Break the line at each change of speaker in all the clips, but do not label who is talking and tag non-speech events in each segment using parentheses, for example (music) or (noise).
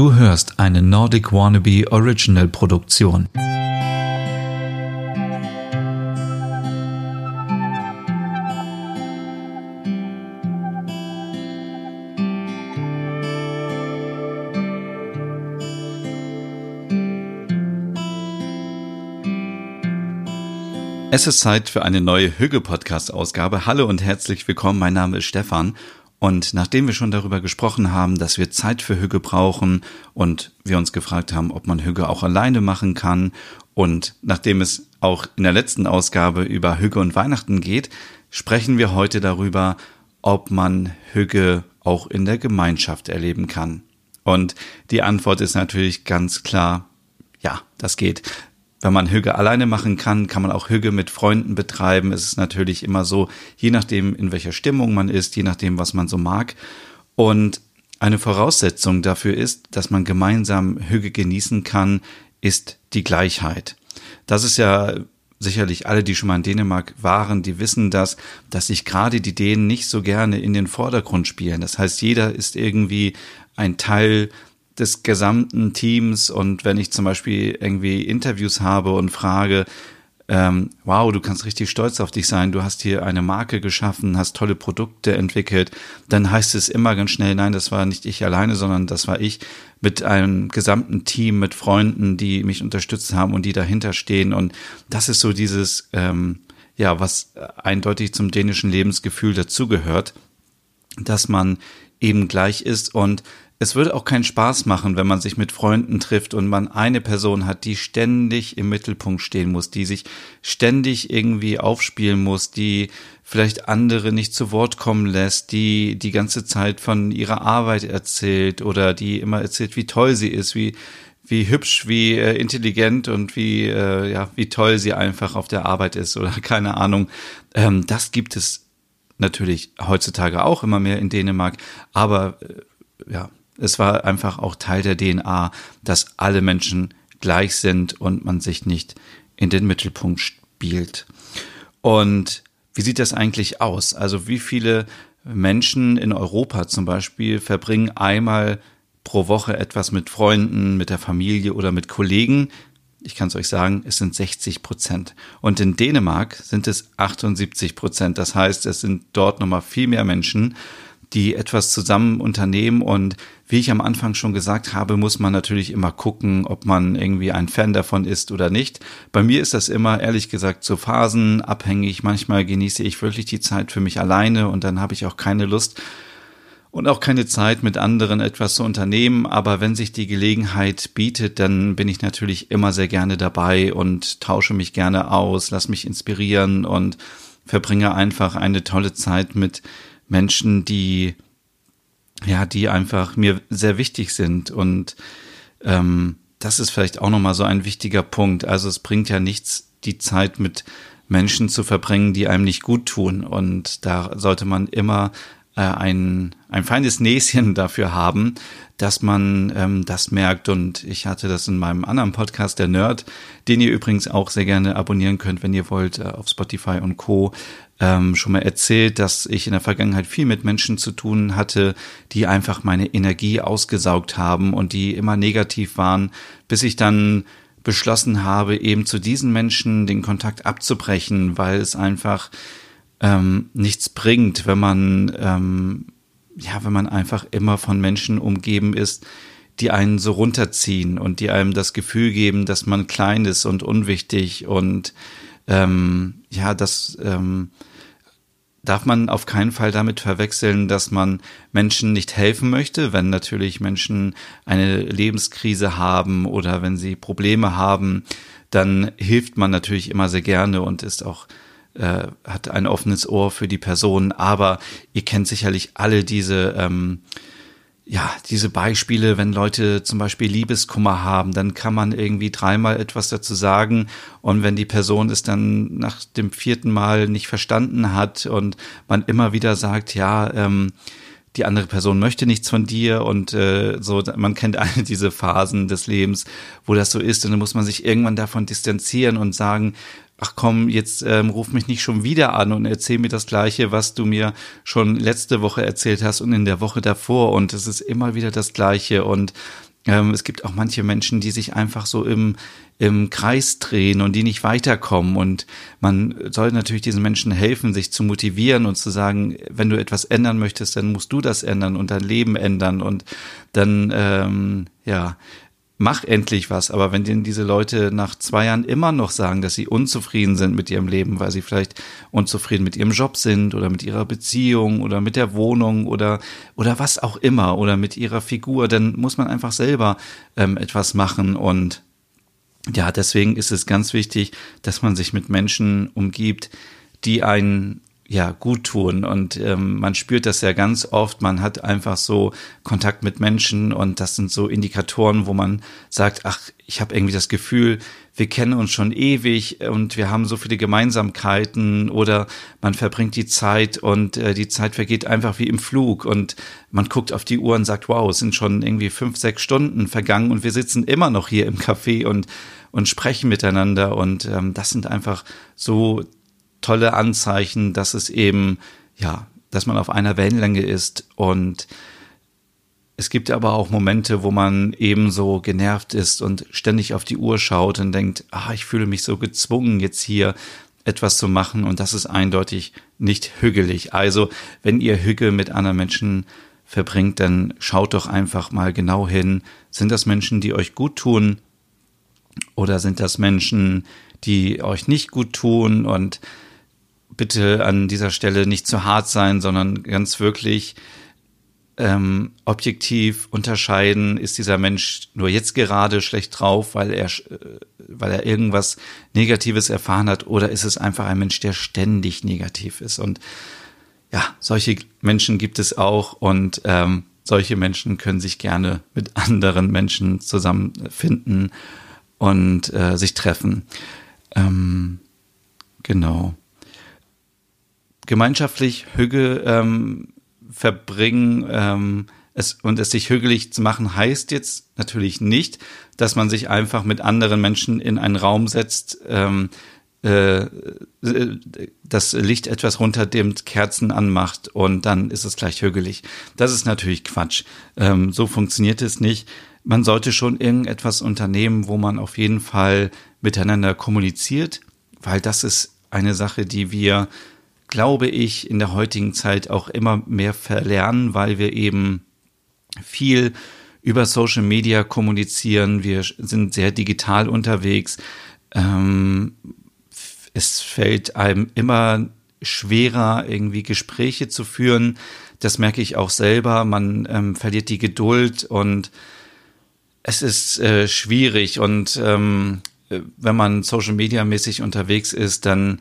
Du hörst eine Nordic Wannabe Original Produktion. Es ist Zeit für eine neue Hüge-Podcast-Ausgabe. Hallo und herzlich willkommen. Mein Name ist Stefan. Und nachdem wir schon darüber gesprochen haben, dass wir Zeit für Hüge brauchen und wir uns gefragt haben, ob man Hüge auch alleine machen kann und nachdem es auch in der letzten Ausgabe über Hüge und Weihnachten geht, sprechen wir heute darüber, ob man Hüge auch in der Gemeinschaft erleben kann. Und die Antwort ist natürlich ganz klar, ja, das geht. Wenn man Hüge alleine machen kann, kann man auch Hüge mit Freunden betreiben. Es ist natürlich immer so, je nachdem, in welcher Stimmung man ist, je nachdem, was man so mag. Und eine Voraussetzung dafür ist, dass man gemeinsam Hüge genießen kann, ist die Gleichheit. Das ist ja sicherlich alle, die schon mal in Dänemark waren, die wissen das, dass sich gerade die Dänen nicht so gerne in den Vordergrund spielen. Das heißt, jeder ist irgendwie ein Teil des gesamten Teams und wenn ich zum Beispiel irgendwie Interviews habe und frage, ähm, wow, du kannst richtig stolz auf dich sein, du hast hier eine Marke geschaffen, hast tolle Produkte entwickelt, dann heißt es immer ganz schnell, nein, das war nicht ich alleine, sondern das war ich mit einem gesamten Team, mit Freunden, die mich unterstützt haben und die dahinter stehen. Und das ist so dieses, ähm, ja, was eindeutig zum dänischen Lebensgefühl dazugehört, dass man eben gleich ist und es würde auch keinen Spaß machen, wenn man sich mit Freunden trifft und man eine Person hat, die ständig im Mittelpunkt stehen muss, die sich ständig irgendwie aufspielen muss, die vielleicht andere nicht zu Wort kommen lässt, die die ganze Zeit von ihrer Arbeit erzählt oder die immer erzählt, wie toll sie ist, wie wie hübsch, wie äh, intelligent und wie äh, ja wie toll sie einfach auf der Arbeit ist oder (laughs) keine Ahnung. Ähm, das gibt es natürlich heutzutage auch immer mehr in Dänemark, aber äh, ja es war einfach auch Teil der DNA, dass alle Menschen gleich sind und man sich nicht in den Mittelpunkt spielt. Und wie sieht das eigentlich aus? Also wie viele Menschen in Europa zum Beispiel verbringen einmal pro Woche etwas mit Freunden, mit der Familie oder mit Kollegen? Ich kann es euch sagen, es sind 60 Prozent. Und in Dänemark sind es 78 Prozent. Das heißt, es sind dort nochmal viel mehr Menschen, die etwas zusammen unternehmen. Und wie ich am Anfang schon gesagt habe, muss man natürlich immer gucken, ob man irgendwie ein Fan davon ist oder nicht. Bei mir ist das immer, ehrlich gesagt, so phasenabhängig. Manchmal genieße ich wirklich die Zeit für mich alleine und dann habe ich auch keine Lust und auch keine Zeit mit anderen etwas zu unternehmen. Aber wenn sich die Gelegenheit bietet, dann bin ich natürlich immer sehr gerne dabei und tausche mich gerne aus, lass mich inspirieren und verbringe einfach eine tolle Zeit mit Menschen, die ja, die einfach mir sehr wichtig sind und ähm, das ist vielleicht auch nochmal so ein wichtiger Punkt. Also es bringt ja nichts, die Zeit mit Menschen zu verbringen, die einem nicht gut tun. Und da sollte man immer ein, ein feines Näschen dafür haben, dass man ähm, das merkt. Und ich hatte das in meinem anderen Podcast, der Nerd, den ihr übrigens auch sehr gerne abonnieren könnt, wenn ihr wollt, äh, auf Spotify und Co. Ähm, schon mal erzählt, dass ich in der Vergangenheit viel mit Menschen zu tun hatte, die einfach meine Energie ausgesaugt haben und die immer negativ waren, bis ich dann beschlossen habe, eben zu diesen Menschen den Kontakt abzubrechen, weil es einfach ähm, nichts bringt, wenn man ähm, ja, wenn man einfach immer von Menschen umgeben ist, die einen so runterziehen und die einem das Gefühl geben, dass man klein ist und unwichtig und ähm, ja, das ähm, darf man auf keinen Fall damit verwechseln, dass man Menschen nicht helfen möchte, wenn natürlich Menschen eine Lebenskrise haben oder wenn sie Probleme haben, dann hilft man natürlich immer sehr gerne und ist auch äh, hat ein offenes Ohr für die Person. Aber ihr kennt sicherlich alle diese ähm, ja, diese Beispiele, wenn Leute zum Beispiel Liebeskummer haben, dann kann man irgendwie dreimal etwas dazu sagen und wenn die Person es dann nach dem vierten Mal nicht verstanden hat und man immer wieder sagt, ja, ähm, die andere Person möchte nichts von dir und äh, so, man kennt (laughs) alle diese Phasen des Lebens, wo das so ist und dann muss man sich irgendwann davon distanzieren und sagen, ach komm, jetzt ähm, ruf mich nicht schon wieder an und erzähl mir das Gleiche, was du mir schon letzte Woche erzählt hast und in der Woche davor und es ist immer wieder das Gleiche und Ähm, es gibt auch manche Menschen, die sich einfach so im, im Kreis drehen und die nicht weiterkommen. Und man soll natürlich diesen Menschen helfen, sich zu motivieren und zu sagen, wenn du etwas ändern möchtest, dann musst du das ändern und dein Leben ändern. Und dann, ähm, ja, mach endlich was. Aber wenn denn diese Leute nach zwei Jahren immer noch sagen, dass sie unzufrieden sind mit ihrem Leben, weil sie vielleicht unzufrieden mit ihrem Job sind oder mit ihrer Beziehung oder mit der Wohnung oder, oder was auch immer oder mit ihrer Figur, dann muss man einfach selber ähm, etwas machen und ja, deswegen ist es ganz wichtig, dass man sich mit Menschen umgibt, die einen ja gut tun. Und ähm, man spürt das ja ganz oft. Man hat einfach so Kontakt mit Menschen. Und das sind so Indikatoren, wo man sagt, ach, ich habe irgendwie das Gefühl, wir kennen uns schon ewig und wir haben so viele Gemeinsamkeiten oder man verbringt die Zeit und äh, die Zeit vergeht einfach wie im Flug. Und man guckt auf die Uhr und sagt, wow, es sind schon irgendwie fünf, sechs Stunden vergangen und wir sitzen immer noch hier im Café und und sprechen miteinander. Und ähm, das sind einfach so tolle Anzeichen, dass es eben, ja, dass man auf einer Wellenlänge ist und es gibt aber auch Momente, wo man eben so genervt ist und ständig auf die Uhr schaut und denkt, ah, ich fühle mich so gezwungen, jetzt hier etwas zu machen und das ist eindeutig nicht hügelig. Also, wenn ihr Hügel mit anderen Menschen verbringt, dann schaut doch einfach mal genau hin. Sind das Menschen, die euch gut tun oder sind das Menschen, die euch nicht gut tun und bitte an dieser Stelle nicht zu hart sein, sondern ganz wirklich ähm, objektiv unterscheiden, ist dieser Mensch nur jetzt gerade schlecht drauf, weil er, äh, weil er irgendwas Negatives erfahren hat, oder ist es einfach ein Mensch, der ständig negativ ist? Und ja, solche Menschen gibt es auch und ähm, solche Menschen können sich gerne mit anderen Menschen zusammenfinden und äh, sich treffen. Ähm, genau gemeinschaftlich Hügge ähm, verbringen ähm, es, und es sich hügelig zu machen, heißt jetzt natürlich nicht, dass man sich einfach mit anderen Menschen in einen Raum setzt, ähm, äh, das Licht etwas runterdimmt, Kerzen anmacht und dann ist es gleich hügelig. Das ist natürlich Quatsch. Ähm, so funktioniert es nicht. Man sollte schon irgendetwas unternehmen, wo man auf jeden Fall miteinander kommuniziert, weil das ist eine Sache, die wir glaube ich, in der heutigen Zeit auch immer mehr verlernen, weil wir eben viel über Social Media kommunizieren. Wir sind sehr digital unterwegs. Ähm, es fällt einem immer schwerer, irgendwie Gespräche zu führen. Das merke ich auch selber. Man ähm, verliert die Geduld und es ist äh, schwierig. Und ähm, wenn man Social Media mäßig unterwegs ist, dann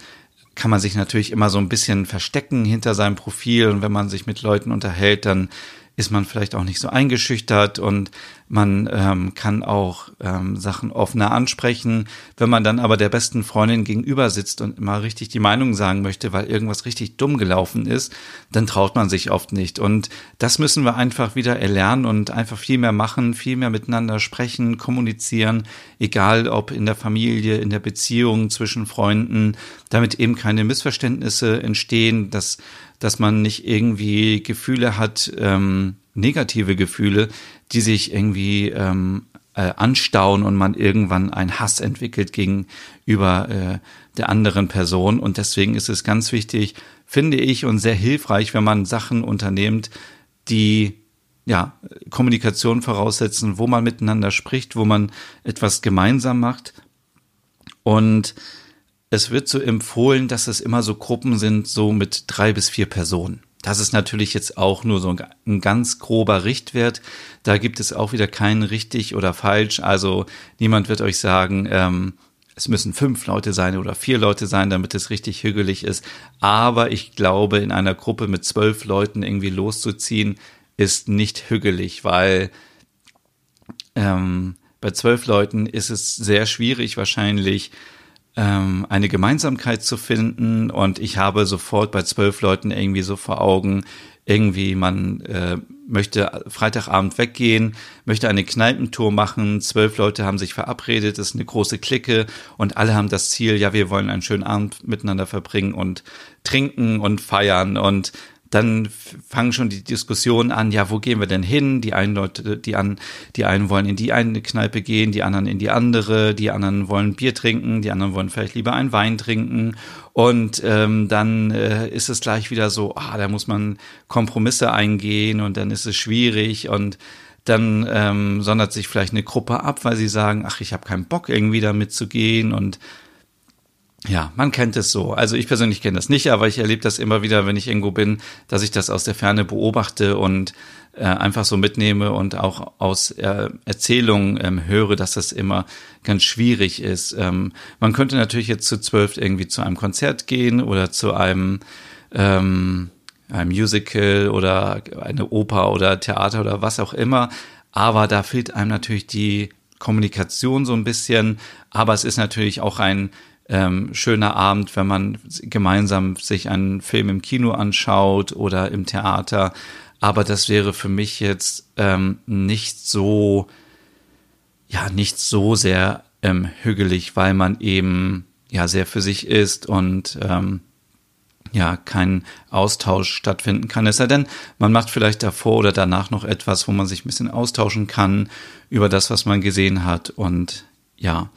kann man sich natürlich immer so ein bisschen verstecken hinter seinem Profil. Und wenn man sich mit Leuten unterhält, dann ist man vielleicht auch nicht so eingeschüchtert. Und man ähm, kann auch ähm, Sachen offener ansprechen. Wenn man dann aber der besten Freundin gegenüber sitzt und immer richtig die Meinung sagen möchte, weil irgendwas richtig dumm gelaufen ist, dann traut man sich oft nicht. Und das müssen wir einfach wieder erlernen und einfach viel mehr machen, viel mehr miteinander sprechen, kommunizieren, egal ob in der Familie, in der Beziehung zwischen Freunden, damit eben keine Missverständnisse entstehen, dass dass man nicht irgendwie Gefühle hat, ähm, negative Gefühle, die sich irgendwie ähm, äh, anstauen und man irgendwann einen Hass entwickelt gegenüber äh, der anderen Person. Und deswegen ist es ganz wichtig, finde ich, und sehr hilfreich, wenn man Sachen unternimmt, die ja, Kommunikation voraussetzen, wo man miteinander spricht, wo man etwas gemeinsam macht. Und es wird so empfohlen, dass es immer so Gruppen sind, so mit drei bis vier Personen. Das ist natürlich jetzt auch nur so ein ganz grober Richtwert. Da gibt es auch wieder keinen richtig oder falsch. Also niemand wird euch sagen, ähm, es müssen fünf Leute sein oder vier Leute sein, damit es richtig hügelig ist. Aber ich glaube, in einer Gruppe mit zwölf Leuten irgendwie loszuziehen, ist nicht hügelig, weil ähm, bei zwölf Leuten ist es sehr schwierig wahrscheinlich, ähm, eine Gemeinsamkeit zu finden. Und ich habe sofort bei zwölf Leuten irgendwie so vor Augen, irgendwie man äh, möchte Freitagabend weggehen, möchte eine Kneipentour machen, zwölf Leute haben sich verabredet, ist eine große Clique. Und alle haben das Ziel, ja, wir wollen einen schönen Abend miteinander verbringen und trinken und feiern. Und dann fangen schon die Diskussionen an, ja, wo gehen wir denn hin? Die einen Leute, die an, die einen wollen in die eine Kneipe gehen, die anderen in die andere, die anderen wollen Bier trinken, die anderen wollen vielleicht lieber einen Wein trinken. Und ähm, dann äh, ist es gleich wieder so, ah, da muss man Kompromisse eingehen und dann ist es schwierig und dann ähm, sondert sich vielleicht eine Gruppe ab, weil sie sagen, ach, ich habe keinen Bock irgendwie da mitzugehen und ja, man kennt es so. Also ich persönlich kenne das nicht, aber ich erlebe das immer wieder, wenn ich irgendwo bin, dass ich das aus der Ferne beobachte und äh, einfach so mitnehme und auch aus äh, Erzählungen ähm, höre, dass das immer ganz schwierig ist. Ähm, man könnte natürlich jetzt zu zwölf irgendwie zu einem Konzert gehen oder zu einem ähm, ein Musical oder eine Oper oder Theater oder was auch immer. Aber da fehlt einem natürlich die Kommunikation so ein bisschen. Aber es ist natürlich auch ein ähm, schöner Abend, wenn man gemeinsam sich einen Film im Kino anschaut oder im Theater. Aber das wäre für mich jetzt ähm, nicht so, ja, nicht so sehr ähm, hügelig, weil man eben ja sehr für sich ist und ähm, ja kein Austausch stattfinden kann. Es sei denn, man macht vielleicht davor oder danach noch etwas, wo man sich ein bisschen austauschen kann über das, was man gesehen hat. Und ja,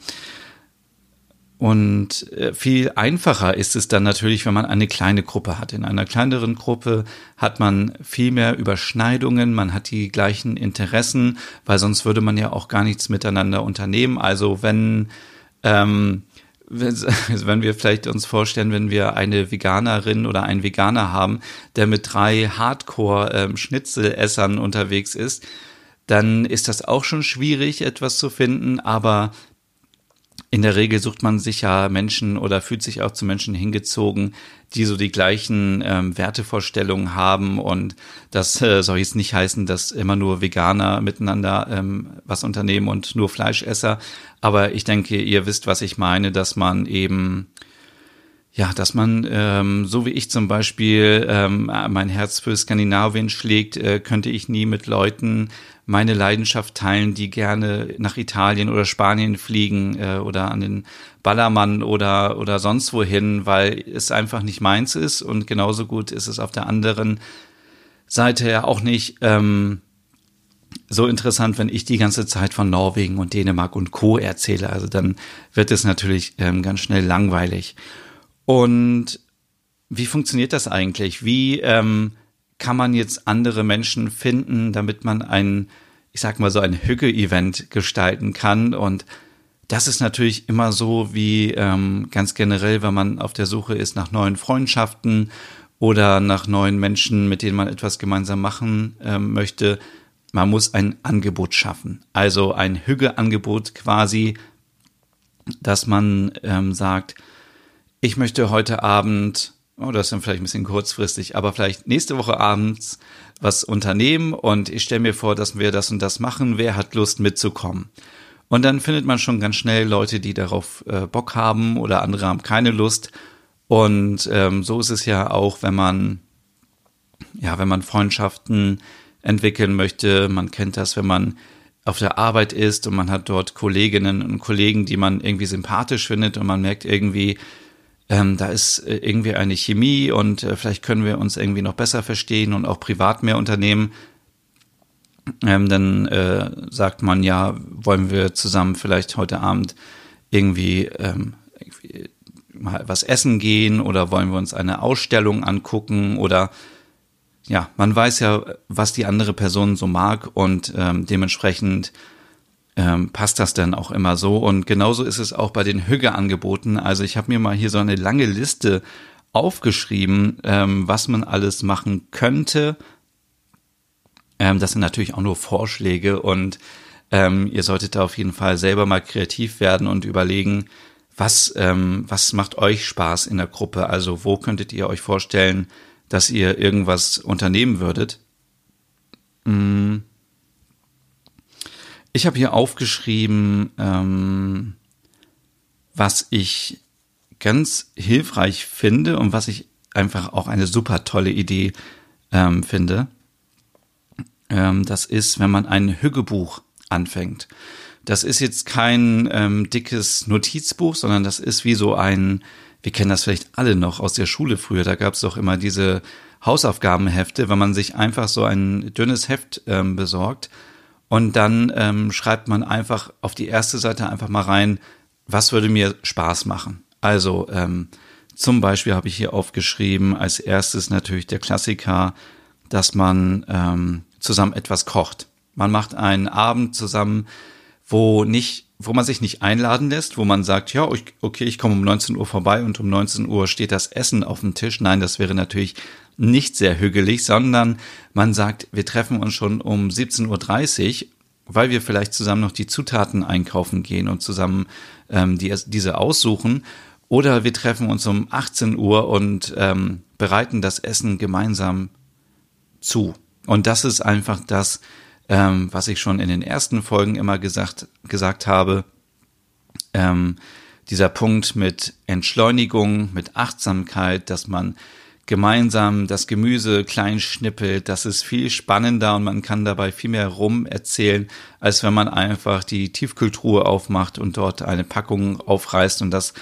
und äh, viel einfacher ist es dann natürlich, wenn man eine kleine Gruppe hat. In einer kleineren Gruppe hat man viel mehr Überschneidungen, man hat die gleichen Interessen, weil sonst würde man ja auch gar nichts miteinander unternehmen. Also wenn, ähm, wenn (laughs) wir vielleicht uns vorstellen, wenn wir eine Veganerin oder einen Veganer haben, der mit drei Hardcore-Schnitzelessern ähm, unterwegs ist, dann ist das auch schon schwierig, etwas zu finden, aber in der Regel sucht man sich ja Menschen oder fühlt sich auch zu Menschen hingezogen, die so die gleichen ähm, Wertevorstellungen haben. Und das äh, soll jetzt nicht heißen, dass immer nur Veganer miteinander ähm, was unternehmen und nur Fleischesser. Aber ich denke, ihr wisst, was ich meine, dass man eben ja, dass man, ähm, so wie ich zum Beispiel ähm, mein Herz für Skandinavien schlägt, äh, könnte ich nie mit Leuten meine Leidenschaft teilen, die gerne nach Italien oder Spanien fliegen äh, oder an den Ballermann oder, oder sonst wohin, weil es einfach nicht meins ist und genauso gut ist es auf der anderen Seite ja auch nicht ähm, so interessant, wenn ich die ganze Zeit von Norwegen und Dänemark und Co. erzähle. Also dann wird es natürlich ähm, ganz schnell langweilig. Und wie funktioniert das eigentlich? Wie ähm, kann man jetzt andere Menschen finden, damit man ein, ich sag mal so ein Hügge-Event gestalten kann? Und das ist natürlich immer so wie ähm, ganz generell, wenn man auf der Suche ist nach neuen Freundschaften oder nach neuen Menschen, mit denen man etwas gemeinsam machen ähm, möchte. Man muss ein Angebot schaffen. Also ein Hügge-Angebot quasi, dass man ähm, sagt, ich möchte heute Abend, oh, das ist dann vielleicht ein bisschen kurzfristig, aber vielleicht nächste Woche abends was unternehmen und ich stelle mir vor, dass wir das und das machen. Wer hat Lust mitzukommen? Und dann findet man schon ganz schnell Leute, die darauf äh, Bock haben oder andere haben keine Lust. Und ähm, so ist es ja auch, wenn man, ja, wenn man Freundschaften entwickeln möchte. Man kennt das, wenn man auf der Arbeit ist und man hat dort Kolleginnen und Kollegen, die man irgendwie sympathisch findet und man merkt irgendwie, ähm, da ist äh, irgendwie eine Chemie und äh, vielleicht können wir uns irgendwie noch besser verstehen und auch privat mehr unternehmen. Ähm, dann äh, sagt man ja, wollen wir zusammen vielleicht heute Abend irgendwie, ähm, irgendwie mal was essen gehen oder wollen wir uns eine Ausstellung angucken oder ja, man weiß ja, was die andere Person so mag und ähm, dementsprechend ähm, passt das dann auch immer so. Und genauso ist es auch bei den Hügge-Angeboten. Also ich habe mir mal hier so eine lange Liste aufgeschrieben, ähm, was man alles machen könnte. Ähm, das sind natürlich auch nur Vorschläge und ähm, ihr solltet da auf jeden Fall selber mal kreativ werden und überlegen, was, ähm, was macht euch Spaß in der Gruppe? Also wo könntet ihr euch vorstellen, dass ihr irgendwas unternehmen würdet? Mm. Ich habe hier aufgeschrieben, ähm, was ich ganz hilfreich finde und was ich einfach auch eine super tolle Idee ähm, finde. Ähm, das ist, wenn man ein Hüggebuch anfängt. Das ist jetzt kein ähm, dickes Notizbuch, sondern das ist wie so ein, wir kennen das vielleicht alle noch aus der Schule früher, da gab es doch immer diese Hausaufgabenhefte, wenn man sich einfach so ein dünnes Heft ähm, besorgt und dann ähm, schreibt man einfach auf die erste Seite einfach mal rein, was würde mir Spaß machen. Also ähm, zum Beispiel habe ich hier aufgeschrieben, als erstes natürlich der Klassiker, dass man ähm, zusammen etwas kocht. Man macht einen Abend zusammen, wo nicht, wo man sich nicht einladen lässt, wo man sagt, ja, okay, ich komme um 19 Uhr vorbei und um 19 Uhr steht das Essen auf dem Tisch. Nein, das wäre natürlich nicht sehr hügelig, sondern man sagt, wir treffen uns schon um 17.30 Uhr, weil wir vielleicht zusammen noch die Zutaten einkaufen gehen und zusammen ähm, die, diese aussuchen. Oder wir treffen uns um 18 Uhr und ähm, bereiten das Essen gemeinsam zu. Und das ist einfach das, ähm, was ich schon in den ersten Folgen immer gesagt, gesagt habe. Ähm, dieser Punkt mit Entschleunigung, mit Achtsamkeit, dass man gemeinsam das Gemüse klein schnippelt, das ist viel spannender und man kann dabei viel mehr rum erzählen, als wenn man einfach die Tiefkühltruhe aufmacht und dort eine Packung aufreißt und das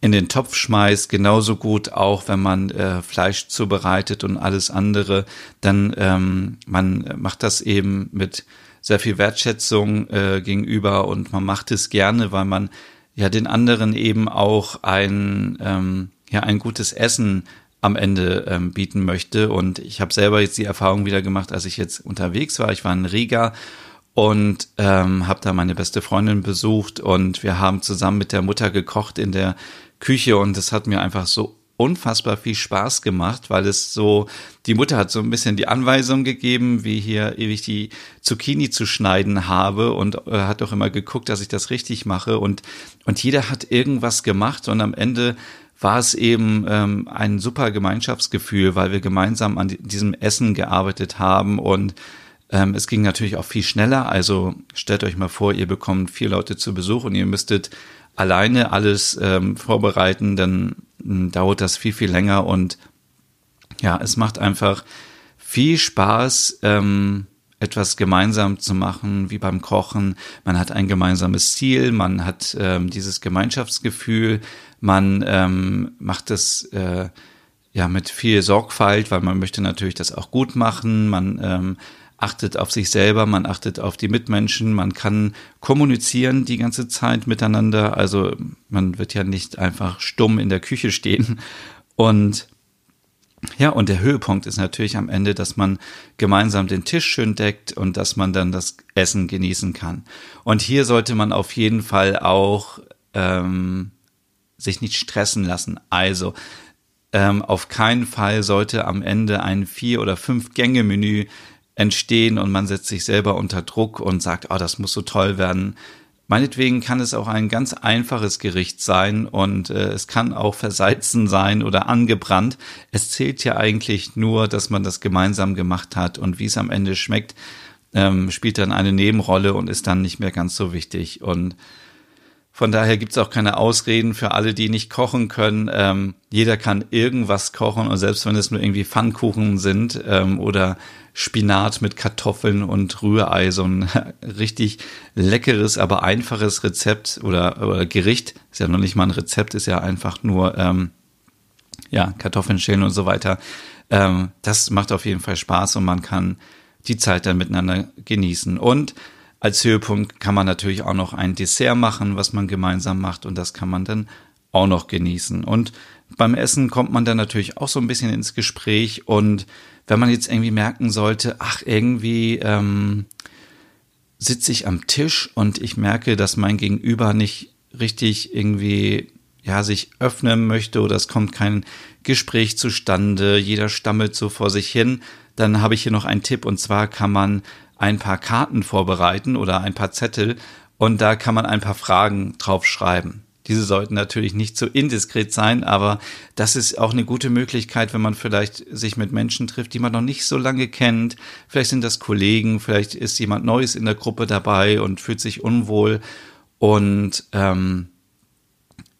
in den Topf schmeißt, genauso gut auch, wenn man äh, Fleisch zubereitet und alles andere, dann ähm, man macht das eben mit sehr viel Wertschätzung äh, gegenüber und man macht es gerne, weil man ja den anderen eben auch ein ähm, ja ein gutes Essen am Ende ähm, bieten möchte. Und ich habe selber jetzt die Erfahrung wieder gemacht, als ich jetzt unterwegs war. Ich war in Riga und ähm, habe da meine beste Freundin besucht. Und wir haben zusammen mit der Mutter gekocht in der Küche. Und es hat mir einfach so unfassbar viel Spaß gemacht, weil es so, die Mutter hat so ein bisschen die Anweisung gegeben, wie hier ewig die Zucchini zu schneiden habe und äh, hat auch immer geguckt, dass ich das richtig mache. Und, und jeder hat irgendwas gemacht. Und am Ende war es eben ähm, ein super Gemeinschaftsgefühl, weil wir gemeinsam an diesem Essen gearbeitet haben und ähm, es ging natürlich auch viel schneller. Also stellt euch mal vor, ihr bekommt vier Leute zu Besuch und ihr müsstet alleine alles ähm, vorbereiten, dann ähm, dauert das viel, viel länger und ja, es macht einfach viel Spaß, ähm, etwas gemeinsam zu machen, wie beim Kochen. Man hat ein gemeinsames Ziel, man hat ähm, dieses Gemeinschaftsgefühl, man ähm, macht es äh, ja mit viel Sorgfalt, weil man möchte natürlich das auch gut machen. Man ähm, achtet auf sich selber, man achtet auf die Mitmenschen, man kann kommunizieren die ganze Zeit miteinander. Also man wird ja nicht einfach stumm in der Küche stehen. Und ja, und der Höhepunkt ist natürlich am Ende, dass man gemeinsam den Tisch schön deckt und dass man dann das Essen genießen kann. Und hier sollte man auf jeden Fall auch ähm, sich nicht stressen lassen. Also ähm, auf keinen Fall sollte am Ende ein vier oder fünf Gänge Menü entstehen und man setzt sich selber unter Druck und sagt, oh, das muss so toll werden. Meinetwegen kann es auch ein ganz einfaches Gericht sein und äh, es kann auch versalzen sein oder angebrannt. Es zählt ja eigentlich nur, dass man das gemeinsam gemacht hat und wie es am Ende schmeckt, ähm, spielt dann eine Nebenrolle und ist dann nicht mehr ganz so wichtig. Und von daher gibt's auch keine Ausreden für alle, die nicht kochen können. Ähm, jeder kann irgendwas kochen und selbst wenn es nur irgendwie Pfannkuchen sind ähm, oder Spinat mit Kartoffeln und Rührei, so ein (laughs) richtig leckeres, aber einfaches Rezept oder, oder Gericht, ist ja noch nicht mal ein Rezept, ist ja einfach nur ähm, ja Kartoffeln schälen und so weiter. Ähm, das macht auf jeden Fall Spaß und man kann die Zeit dann miteinander genießen und als Höhepunkt kann man natürlich auch noch ein Dessert machen, was man gemeinsam macht und das kann man dann auch noch genießen. Und beim Essen kommt man dann natürlich auch so ein bisschen ins Gespräch und wenn man jetzt irgendwie merken sollte, ach, irgendwie ähm, sitze ich am Tisch und ich merke, dass mein Gegenüber nicht richtig irgendwie ja sich öffnen möchte oder es kommt kein Gespräch zustande, jeder stammelt so vor sich hin, dann habe ich hier noch einen Tipp und zwar kann man ein paar Karten vorbereiten oder ein paar Zettel und da kann man ein paar Fragen draufschreiben. Diese sollten natürlich nicht so indiskret sein, aber das ist auch eine gute Möglichkeit, wenn man vielleicht sich mit Menschen trifft, die man noch nicht so lange kennt. Vielleicht sind das Kollegen, vielleicht ist jemand Neues in der Gruppe dabei und fühlt sich unwohl. Und ähm,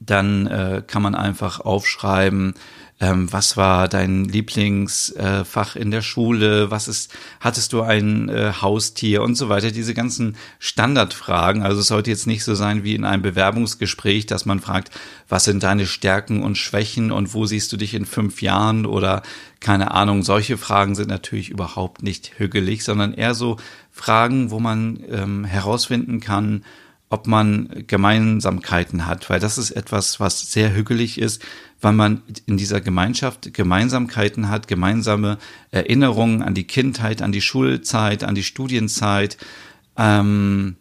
dann äh, kann man einfach aufschreiben, ähm, was war dein Lieblingsfach äh, in der Schule, was ist, hattest du ein äh, Haustier und so weiter. Diese ganzen Standardfragen. Also es sollte jetzt nicht so sein wie in einem Bewerbungsgespräch, dass man fragt, was sind deine Stärken und Schwächen und wo siehst du dich in fünf Jahren oder keine Ahnung. Solche Fragen sind natürlich überhaupt nicht hügelig, sondern eher so Fragen, wo man ähm, herausfinden kann, ob man Gemeinsamkeiten hat, weil das ist etwas, was sehr hügelig ist, weil man in dieser Gemeinschaft Gemeinsamkeiten hat, gemeinsame Erinnerungen an die Kindheit, an die Schulzeit, an die Studienzeit. Ähm,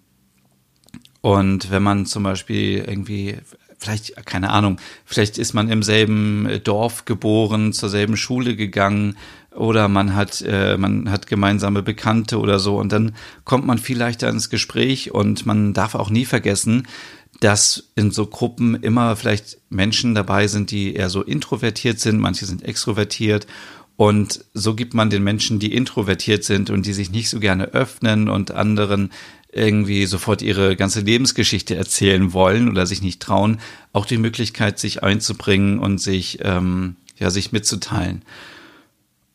und wenn man zum Beispiel irgendwie vielleicht, keine Ahnung, vielleicht ist man im selben Dorf geboren, zur selben Schule gegangen oder man hat, äh, man hat gemeinsame Bekannte oder so und dann kommt man viel leichter ins Gespräch und man darf auch nie vergessen, dass in so Gruppen immer vielleicht Menschen dabei sind, die eher so introvertiert sind, manche sind extrovertiert und so gibt man den Menschen, die introvertiert sind und die sich nicht so gerne öffnen und anderen irgendwie sofort ihre ganze Lebensgeschichte erzählen wollen oder sich nicht trauen, auch die Möglichkeit, sich einzubringen und sich, ähm, ja, sich mitzuteilen.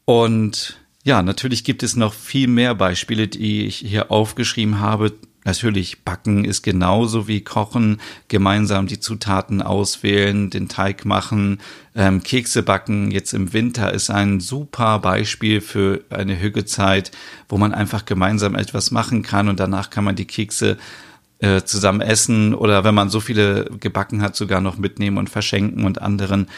Und ja, natürlich gibt es noch viel mehr Beispiele, die ich hier aufgeschrieben habe. Natürlich, Backen ist genauso wie Kochen, gemeinsam die Zutaten auswählen, den Teig machen, ähm, Kekse backen. Jetzt im Winter ist ein super Beispiel für eine Hügezeit, wo man einfach gemeinsam etwas machen kann und danach kann man die Kekse äh, zusammen essen oder wenn man so viele gebacken hat, sogar noch mitnehmen und verschenken und anderen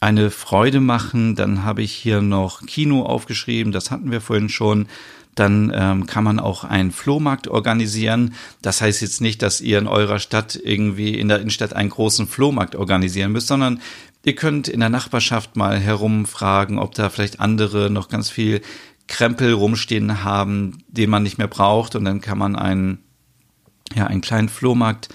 eine Freude machen. Dann habe ich hier noch Kino aufgeschrieben, das hatten wir vorhin schon. Dann ähm, kann man auch einen Flohmarkt organisieren. Das heißt jetzt nicht, dass ihr in eurer Stadt irgendwie in der Innenstadt einen großen Flohmarkt organisieren müsst, sondern ihr könnt in der Nachbarschaft mal herumfragen, ob da vielleicht andere noch ganz viel Krempel rumstehen haben, den man nicht mehr braucht. Und dann kann man einen, ja, einen kleinen Flohmarkt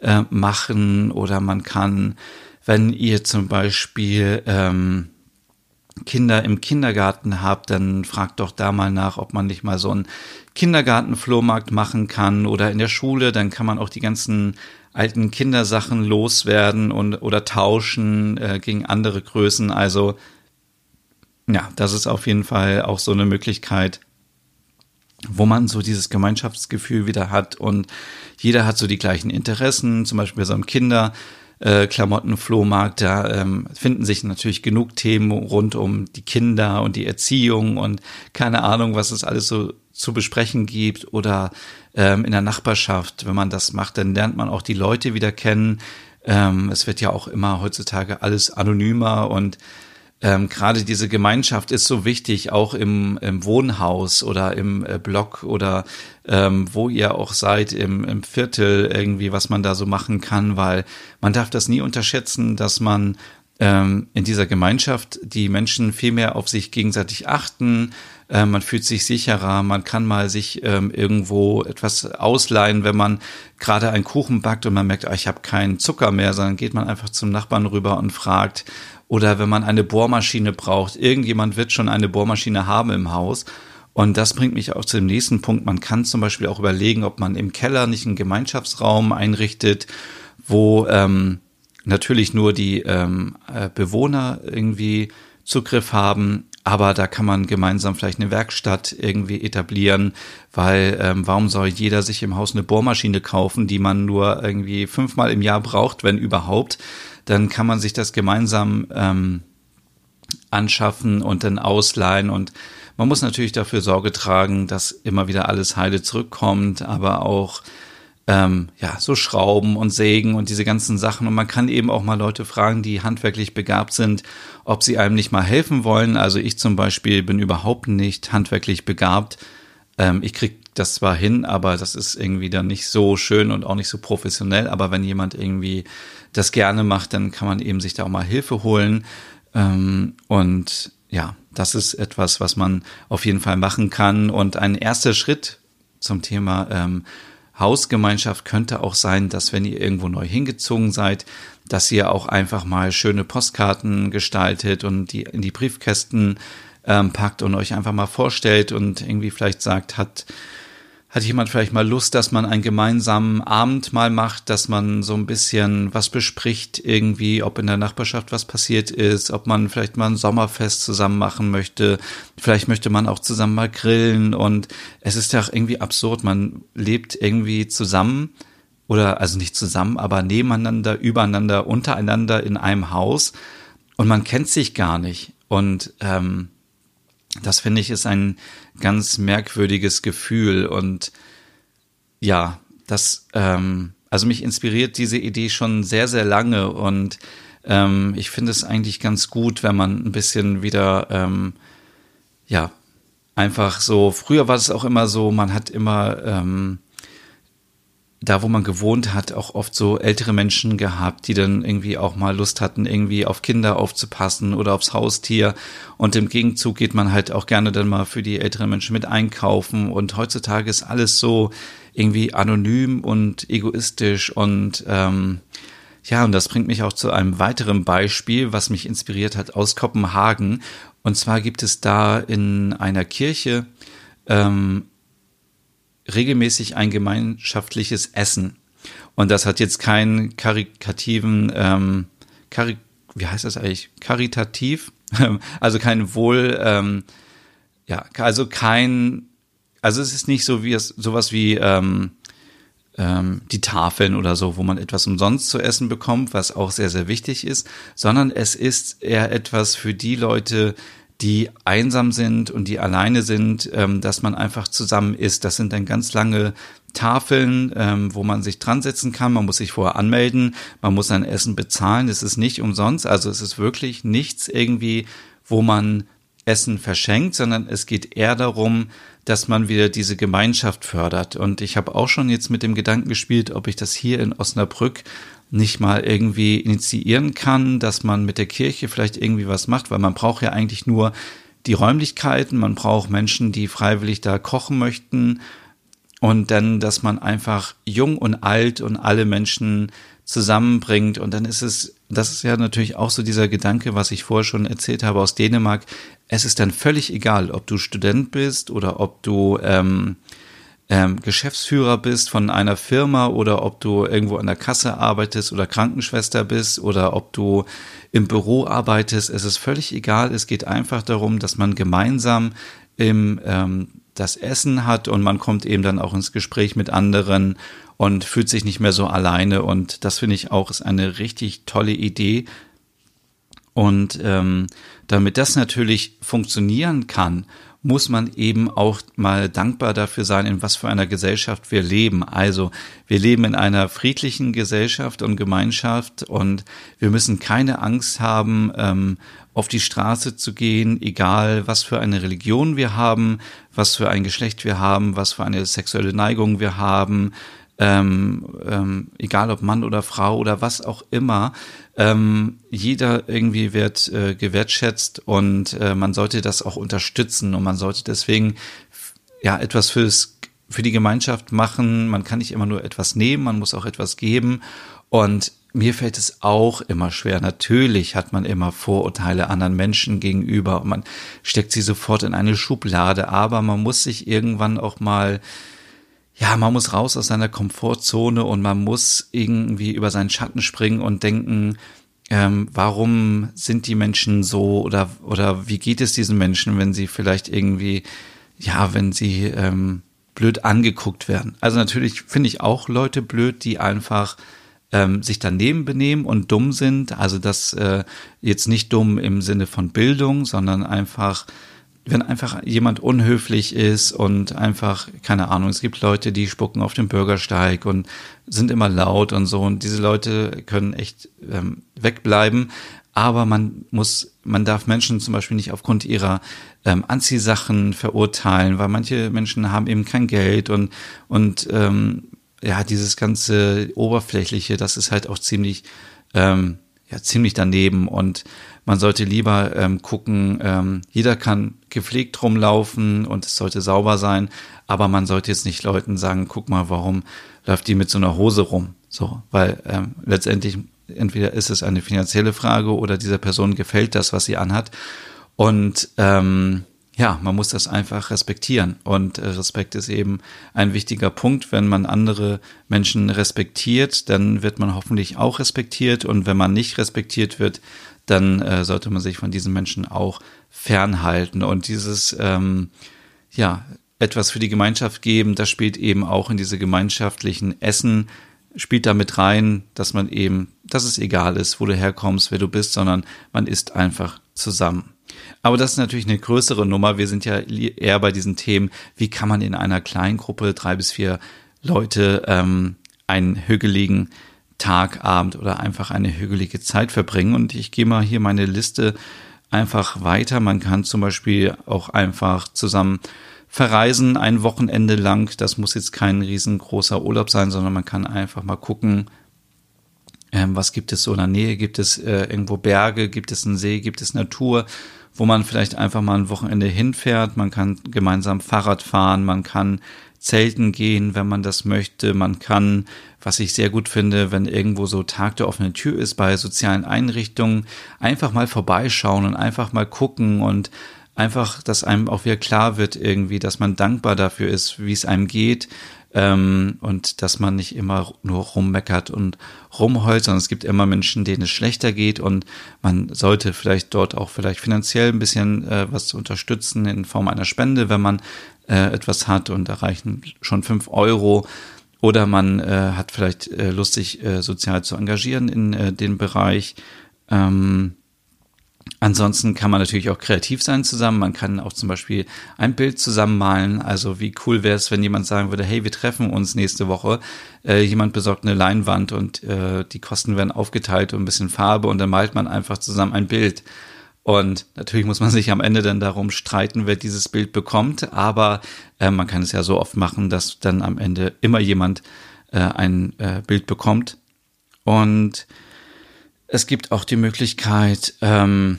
äh, machen oder man kann wenn ihr zum Beispiel ähm, Kinder im Kindergarten habt, dann fragt doch da mal nach, ob man nicht mal so einen Kindergartenflohmarkt machen kann oder in der Schule, dann kann man auch die ganzen alten Kindersachen loswerden und oder tauschen äh, gegen andere Größen. Also ja, das ist auf jeden Fall auch so eine Möglichkeit, wo man so dieses Gemeinschaftsgefühl wieder hat. Und jeder hat so die gleichen Interessen, zum Beispiel bei so einem Kinder äh, Klamottenflohmarkt. Da ähm, finden sich natürlich genug Themen rund um die Kinder und die Erziehung und keine Ahnung, was es alles so zu besprechen gibt oder ähm, in der Nachbarschaft. Wenn man das macht, dann lernt man auch die Leute wieder kennen. Ähm, es wird ja auch immer heutzutage alles anonymer und ähm, gerade diese Gemeinschaft ist so wichtig, auch im, im Wohnhaus oder im äh, Block oder ähm, wo ihr auch seid, im, im Viertel irgendwie, was man da so machen kann, weil man darf das nie unterschätzen, dass man ähm, in dieser Gemeinschaft die Menschen viel mehr auf sich gegenseitig achten, äh, man fühlt sich sicherer, man kann mal sich ähm, irgendwo etwas ausleihen, wenn man gerade einen Kuchen backt und man merkt, ah, ich habe keinen Zucker mehr, sondern geht man einfach zum Nachbarn rüber und fragt, oder wenn man eine Bohrmaschine braucht. Irgendjemand wird schon eine Bohrmaschine haben im Haus. Und das bringt mich auch zu dem nächsten Punkt. Man kann zum Beispiel auch überlegen, ob man im Keller nicht einen Gemeinschaftsraum einrichtet, wo ähm, natürlich nur die ähm, äh, Bewohner irgendwie Zugriff haben, aber da kann man gemeinsam vielleicht eine Werkstatt irgendwie etablieren, weil ähm, warum soll jeder sich im Haus eine Bohrmaschine kaufen, die man nur irgendwie fünfmal im Jahr braucht, wenn überhaupt? dann kann man sich das gemeinsam ähm, anschaffen und dann ausleihen und man muss natürlich dafür Sorge tragen, dass immer wieder alles heile zurückkommt, aber auch ähm, ja so Schrauben und Sägen und diese ganzen Sachen und man kann eben auch mal Leute fragen, die handwerklich begabt sind, ob sie einem nicht mal helfen wollen. Also ich zum Beispiel bin überhaupt nicht handwerklich begabt. Ähm, ich krieg das zwar hin, aber das ist irgendwie dann nicht so schön und auch nicht so professionell. Aber wenn jemand irgendwie das gerne macht, dann kann man eben sich da auch mal Hilfe holen. Ähm, und ja, das ist etwas, was man auf jeden Fall machen kann. Und ein erster Schritt zum Thema ähm, Hausgemeinschaft könnte auch sein, dass wenn ihr irgendwo neu hingezogen seid, dass ihr auch einfach mal schöne Postkarten gestaltet und die in die Briefkästen ähm, packt und euch einfach mal vorstellt und irgendwie vielleicht sagt, hat hat jemand vielleicht mal Lust, dass man einen gemeinsamen Abend mal macht, dass man so ein bisschen was bespricht, irgendwie, ob in der Nachbarschaft was passiert ist, ob man vielleicht mal ein Sommerfest zusammen machen möchte. Vielleicht möchte man auch zusammen mal grillen und es ist ja auch irgendwie absurd. Man lebt irgendwie zusammen oder also nicht zusammen, aber nebeneinander, übereinander, untereinander in einem Haus und man kennt sich gar nicht. Und ähm, das finde ich ist ein ganz merkwürdiges Gefühl und ja, das, ähm, also mich inspiriert diese Idee schon sehr, sehr lange und ähm, ich finde es eigentlich ganz gut, wenn man ein bisschen wieder, ähm, ja, einfach so, früher war es auch immer so, man hat immer, ähm, da, wo man gewohnt hat, auch oft so ältere Menschen gehabt, die dann irgendwie auch mal Lust hatten, irgendwie auf Kinder aufzupassen oder aufs Haustier. Und im Gegenzug geht man halt auch gerne dann mal für die älteren Menschen mit einkaufen. Und heutzutage ist alles so irgendwie anonym und egoistisch und ähm, ja, und das bringt mich auch zu einem weiteren Beispiel, was mich inspiriert hat aus Kopenhagen. Und zwar gibt es da in einer Kirche ähm, regelmäßig ein gemeinschaftliches Essen. Und das hat jetzt keinen karikativen, ähm, karik wie heißt das eigentlich? Karitativ? (laughs) also kein Wohl, ähm, ja, also kein, also es ist nicht so wie es, sowas wie ähm, ähm, die Tafeln oder so, wo man etwas umsonst zu essen bekommt, was auch sehr, sehr wichtig ist, sondern es ist eher etwas für die Leute, die einsam sind und die alleine sind, ähm, dass man einfach zusammen isst. Das sind dann ganz lange Tafeln, ähm, wo man sich dran setzen kann. Man muss sich vorher anmelden, man muss sein Essen bezahlen. Es ist nicht umsonst. Also es ist wirklich nichts irgendwie, wo man Essen verschenkt, sondern es geht eher darum, dass man wieder diese Gemeinschaft fördert. Und ich habe auch schon jetzt mit dem Gedanken gespielt, ob ich das hier in Osnabrück nicht mal irgendwie initiieren kann, dass man mit der Kirche vielleicht irgendwie was macht, weil man braucht ja eigentlich nur die Räumlichkeiten, man braucht Menschen, die freiwillig da kochen möchten und dann, dass man einfach jung und alt und alle Menschen zusammenbringt und dann ist es, das ist ja natürlich auch so dieser Gedanke, was ich vorher schon erzählt habe aus Dänemark, es ist dann völlig egal, ob du Student bist oder ob du ähm, ähm, Geschäftsführer bist von einer Firma oder ob du irgendwo an der Kasse arbeitest oder Krankenschwester bist oder ob du im Büro arbeitest. Es ist völlig egal. Es geht einfach darum, dass man gemeinsam im, ähm, das Essen hat und man kommt eben dann auch ins Gespräch mit anderen und fühlt sich nicht mehr so alleine. Und das finde ich auch ist eine richtig tolle Idee. Und ähm, damit das natürlich funktionieren kann muss man eben auch mal dankbar dafür sein, in was für einer Gesellschaft wir leben. Also wir leben in einer friedlichen Gesellschaft und Gemeinschaft und wir müssen keine Angst haben, ähm, auf die Straße zu gehen, egal was für eine Religion wir haben, was für ein Geschlecht wir haben, was für eine sexuelle Neigung wir haben, ähm, ähm, egal ob Mann oder Frau oder was auch immer. Ähm, jeder irgendwie wird äh, gewertschätzt und äh, man sollte das auch unterstützen und man sollte deswegen ja etwas fürs für die Gemeinschaft machen. Man kann nicht immer nur etwas nehmen, man muss auch etwas geben und mir fällt es auch immer schwer. Natürlich hat man immer Vorurteile anderen Menschen gegenüber und man steckt sie sofort in eine Schublade, aber man muss sich irgendwann auch mal ja, man muss raus aus seiner Komfortzone und man muss irgendwie über seinen Schatten springen und denken, ähm, warum sind die Menschen so oder oder wie geht es diesen Menschen, wenn sie vielleicht irgendwie, ja, wenn sie ähm, blöd angeguckt werden. Also natürlich finde ich auch Leute blöd, die einfach ähm, sich daneben benehmen und dumm sind. Also das äh, jetzt nicht dumm im Sinne von Bildung, sondern einfach wenn einfach jemand unhöflich ist und einfach, keine Ahnung, es gibt Leute, die spucken auf dem Bürgersteig und sind immer laut und so und diese Leute können echt ähm, wegbleiben. Aber man muss, man darf Menschen zum Beispiel nicht aufgrund ihrer ähm, Anziehsachen verurteilen, weil manche Menschen haben eben kein Geld und, und ähm, ja, dieses ganze Oberflächliche, das ist halt auch ziemlich, ähm, ja, ziemlich daneben und man sollte lieber ähm, gucken, ähm, jeder kann gepflegt rumlaufen und es sollte sauber sein, aber man sollte jetzt nicht Leuten sagen, guck mal, warum läuft die mit so einer Hose rum? So, weil ähm, letztendlich entweder ist es eine finanzielle Frage oder dieser Person gefällt das, was sie anhat. Und ähm, ja, man muss das einfach respektieren. Und äh, Respekt ist eben ein wichtiger Punkt. Wenn man andere Menschen respektiert, dann wird man hoffentlich auch respektiert. Und wenn man nicht respektiert wird, dann äh, sollte man sich von diesen Menschen auch fernhalten. Und dieses, ähm, ja, etwas für die Gemeinschaft geben, das spielt eben auch in diese gemeinschaftlichen Essen, spielt damit rein, dass man eben, dass es egal ist, wo du herkommst, wer du bist, sondern man ist einfach zusammen. Aber das ist natürlich eine größere Nummer. Wir sind ja eher bei diesen Themen, wie kann man in einer kleinen Gruppe, drei bis vier Leute, ähm, einen hügeligen Tag, Abend oder einfach eine hügelige Zeit verbringen. Und ich gehe mal hier meine Liste einfach weiter. Man kann zum Beispiel auch einfach zusammen verreisen, ein Wochenende lang. Das muss jetzt kein riesengroßer Urlaub sein, sondern man kann einfach mal gucken, ähm, was gibt es so in der Nähe? Gibt es äh, irgendwo Berge? Gibt es einen See? Gibt es Natur? Wo man vielleicht einfach mal ein Wochenende hinfährt. Man kann gemeinsam Fahrrad fahren. Man kann Zelten gehen, wenn man das möchte. Man kann, was ich sehr gut finde, wenn irgendwo so Tag der offenen Tür ist bei sozialen Einrichtungen, einfach mal vorbeischauen und einfach mal gucken und einfach, dass einem auch wieder klar wird irgendwie, dass man dankbar dafür ist, wie es einem geht, ähm, und dass man nicht immer nur rummeckert und rumheult, sondern es gibt immer Menschen, denen es schlechter geht und man sollte vielleicht dort auch vielleicht finanziell ein bisschen äh, was unterstützen in Form einer Spende, wenn man äh, etwas hat und da reichen schon fünf Euro oder man äh, hat vielleicht äh, Lust, sich äh, sozial zu engagieren in äh, den Bereich. Ähm, Ansonsten kann man natürlich auch kreativ sein zusammen. Man kann auch zum Beispiel ein Bild zusammenmalen. Also wie cool wäre es, wenn jemand sagen würde, hey, wir treffen uns nächste Woche. Äh, jemand besorgt eine Leinwand und äh, die Kosten werden aufgeteilt und ein bisschen Farbe und dann malt man einfach zusammen ein Bild. Und natürlich muss man sich am Ende dann darum streiten, wer dieses Bild bekommt. Aber äh, man kann es ja so oft machen, dass dann am Ende immer jemand äh, ein äh, Bild bekommt. Und es gibt auch die Möglichkeit, ähm,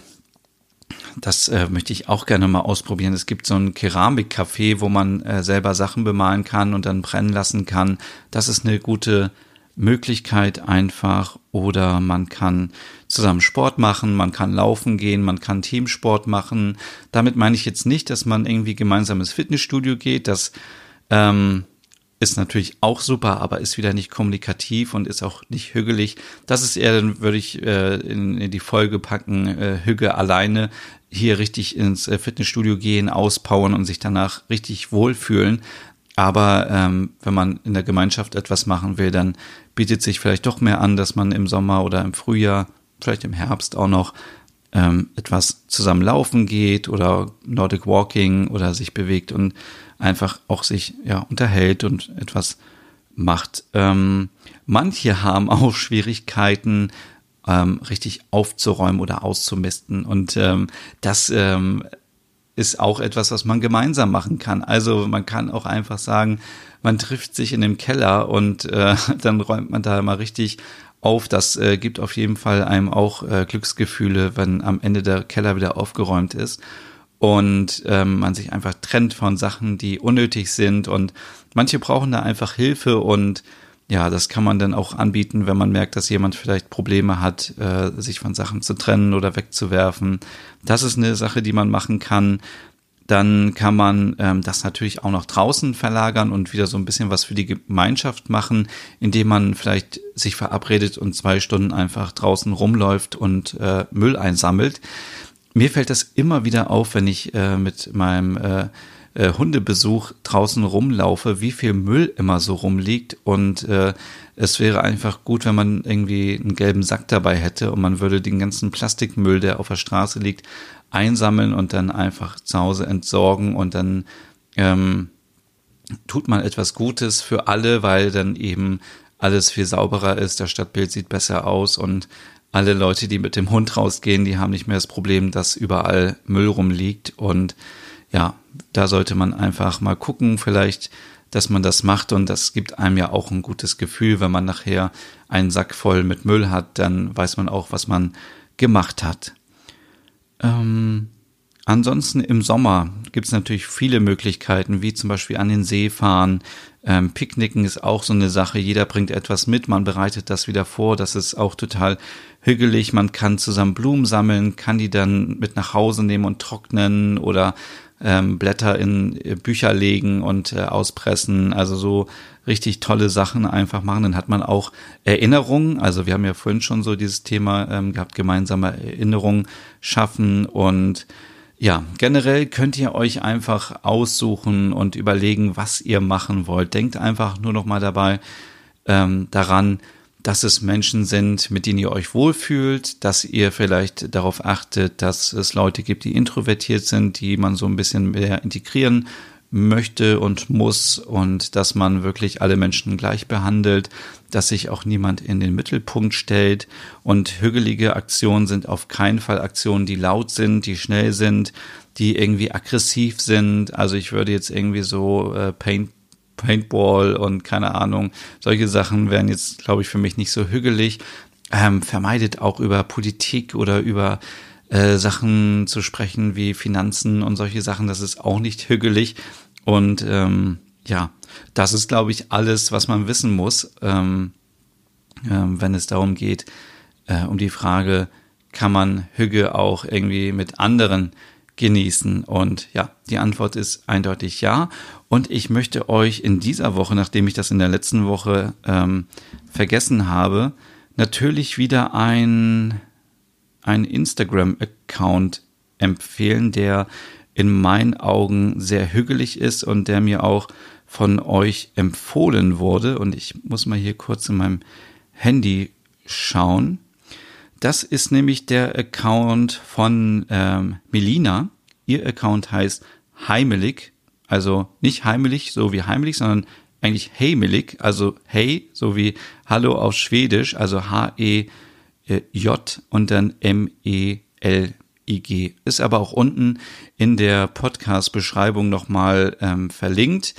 das äh, möchte ich auch gerne mal ausprobieren. Es gibt so ein Keramikcafé, wo man äh, selber Sachen bemalen kann und dann brennen lassen kann. Das ist eine gute Möglichkeit einfach. Oder man kann zusammen Sport machen, man kann laufen gehen, man kann Teamsport machen. Damit meine ich jetzt nicht, dass man irgendwie gemeinsam ins Fitnessstudio geht. Das ähm, ist natürlich auch super, aber ist wieder nicht kommunikativ und ist auch nicht hügelig. Das ist eher, dann würde ich äh, in, in die Folge packen, äh, Hüge alleine, hier richtig ins äh, Fitnessstudio gehen, auspowern und sich danach richtig wohlfühlen. Aber ähm, wenn man in der Gemeinschaft etwas machen will, dann bietet sich vielleicht doch mehr an, dass man im Sommer oder im Frühjahr, vielleicht im Herbst auch noch ähm, etwas zusammen laufen geht oder Nordic Walking oder sich bewegt und einfach auch sich ja unterhält und etwas macht. Ähm, manche haben (laughs) auch Schwierigkeiten, ähm, richtig aufzuräumen oder auszumisten. Und ähm, das ähm, ist auch etwas, was man gemeinsam machen kann. Also man kann auch einfach sagen, man trifft sich in dem Keller und äh, (laughs) dann räumt man da mal richtig auf. Das äh, gibt auf jeden Fall einem auch äh, Glücksgefühle, wenn am Ende der Keller wieder aufgeräumt ist und ähm, man sich einfach trennt von Sachen, die unnötig sind und manche brauchen da einfach Hilfe und ja, das kann man dann auch anbieten, wenn man merkt, dass jemand vielleicht Probleme hat, äh, sich von Sachen zu trennen oder wegzuwerfen. Das ist eine Sache, die man machen kann. Dann kann man ähm, das natürlich auch noch draußen verlagern und wieder so ein bisschen was für die Gemeinschaft machen, indem man vielleicht sich verabredet und zwei Stunden einfach draußen rumläuft und äh, Müll einsammelt. Mir fällt das immer wieder auf, wenn ich äh, mit meinem äh, äh, Hundebesuch draußen rumlaufe, wie viel Müll immer so rumliegt. Und äh, es wäre einfach gut, wenn man irgendwie einen gelben Sack dabei hätte und man würde den ganzen Plastikmüll, der auf der Straße liegt, einsammeln und dann einfach zu Hause entsorgen. Und dann ähm, tut man etwas Gutes für alle, weil dann eben alles viel sauberer ist, das Stadtbild sieht besser aus und alle Leute, die mit dem Hund rausgehen, die haben nicht mehr das Problem, dass überall Müll rumliegt. Und ja, da sollte man einfach mal gucken, vielleicht, dass man das macht und das gibt einem ja auch ein gutes Gefühl, wenn man nachher einen Sack voll mit Müll hat, dann weiß man auch, was man gemacht hat. Ähm, ansonsten im Sommer gibt es natürlich viele Möglichkeiten, wie zum Beispiel an den See fahren. Ähm, Picknicken ist auch so eine Sache. Jeder bringt etwas mit, man bereitet das wieder vor. Das ist auch total hügelig. Man kann zusammen Blumen sammeln, kann die dann mit nach Hause nehmen und trocknen oder ähm, Blätter in äh, Bücher legen und äh, auspressen, also so richtig tolle Sachen einfach machen. Dann hat man auch Erinnerungen, also wir haben ja vorhin schon so dieses Thema ähm, gehabt, gemeinsame Erinnerungen schaffen und ja, generell könnt ihr euch einfach aussuchen und überlegen, was ihr machen wollt. Denkt einfach nur noch mal dabei ähm, daran, dass es Menschen sind, mit denen ihr euch wohlfühlt, dass ihr vielleicht darauf achtet, dass es Leute gibt, die introvertiert sind, die man so ein bisschen mehr integrieren möchte und muss und dass man wirklich alle Menschen gleich behandelt, dass sich auch niemand in den Mittelpunkt stellt und hügelige Aktionen sind auf keinen Fall Aktionen, die laut sind, die schnell sind, die irgendwie aggressiv sind. Also ich würde jetzt irgendwie so äh, Paint Paintball und keine Ahnung, solche Sachen wären jetzt, glaube ich, für mich nicht so hügelig. Ähm, vermeidet auch über Politik oder über äh, Sachen zu sprechen wie Finanzen und solche Sachen. Das ist auch nicht hügelig. Und ähm, ja, das ist, glaube ich, alles, was man wissen muss, ähm, ähm, wenn es darum geht, äh, um die Frage, kann man Hüge auch irgendwie mit anderen genießen? Und ja, die Antwort ist eindeutig ja. Und ich möchte euch in dieser Woche, nachdem ich das in der letzten Woche ähm, vergessen habe, natürlich wieder ein, ein Instagram-Account empfehlen, der in meinen Augen sehr hügelig ist und der mir auch von euch empfohlen wurde. Und ich muss mal hier kurz in meinem Handy schauen. Das ist nämlich der Account von ähm, Melina. Ihr Account heißt Heimelig also nicht heimlich, so wie heimlich, sondern eigentlich heimelig, also hey, so wie Hallo auf Schwedisch, also H-E-J und dann M-E-L-I-G. Ist aber auch unten in der Podcast-Beschreibung nochmal ähm, verlinkt.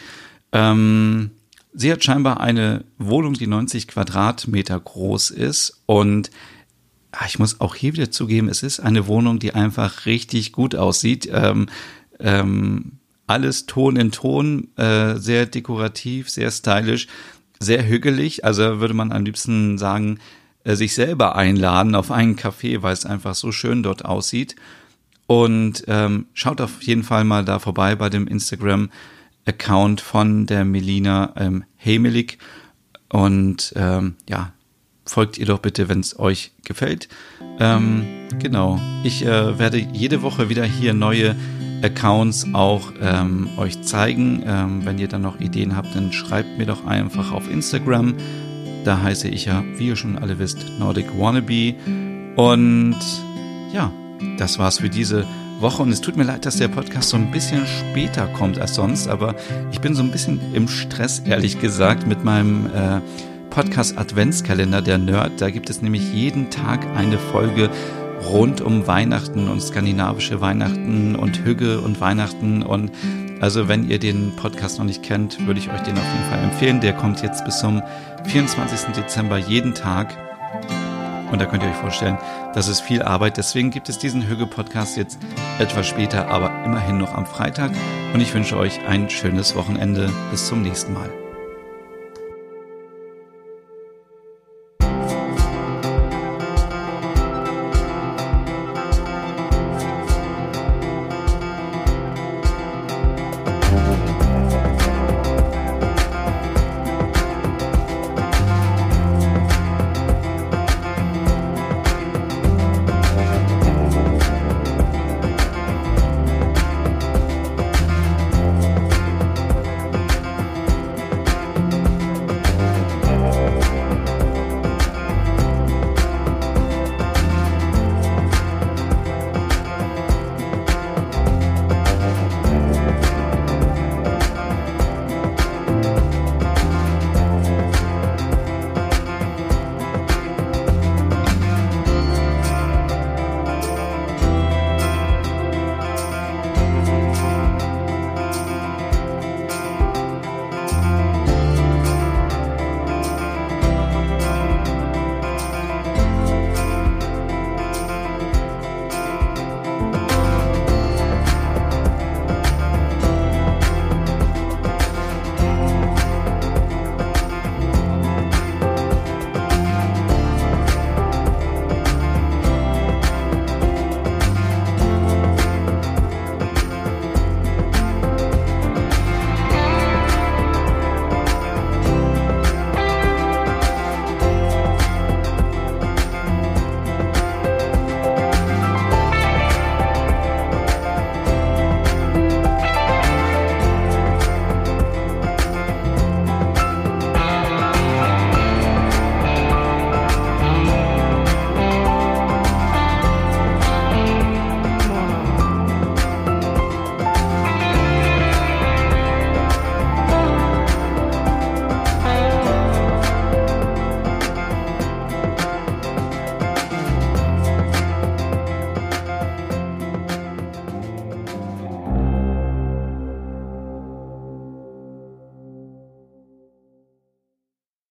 Ähm, sie hat scheinbar eine Wohnung, die 90 Quadratmeter groß ist und ah, ich muss auch hier wieder zugeben, es ist eine Wohnung, die einfach richtig gut aussieht. Ähm, ähm, alles Ton in Ton, äh, sehr dekorativ, sehr stylisch, sehr hügelig. Also würde man am liebsten sagen, äh, sich selber einladen auf einen Café, weil es einfach so schön dort aussieht. Und ähm, schaut auf jeden Fall mal da vorbei bei dem Instagram-Account von der Melina ähm, Hemelig. Und ähm, ja, folgt ihr doch bitte, wenn es euch gefällt. Ähm, genau, ich äh, werde jede Woche wieder hier neue Accounts auch ähm, euch zeigen. Ähm, wenn ihr dann noch Ideen habt, dann schreibt mir doch einfach auf Instagram. Da heiße ich ja, wie ihr schon alle wisst, Nordic Wannabe. Und ja, das war's für diese Woche. Und es tut mir leid, dass der Podcast so ein bisschen später kommt als sonst, aber ich bin so ein bisschen im Stress, ehrlich gesagt, mit meinem äh, Podcast Adventskalender, der Nerd. Da gibt es nämlich jeden Tag eine Folge rund um Weihnachten und skandinavische Weihnachten und Hügge und Weihnachten. Und also wenn ihr den Podcast noch nicht kennt, würde ich euch den auf jeden Fall empfehlen. Der kommt jetzt bis zum 24. Dezember jeden Tag. Und da könnt ihr euch vorstellen, das ist viel Arbeit. Deswegen gibt es diesen Hügge-Podcast jetzt etwas später, aber immerhin noch am Freitag. Und ich wünsche euch ein schönes Wochenende. Bis zum nächsten Mal.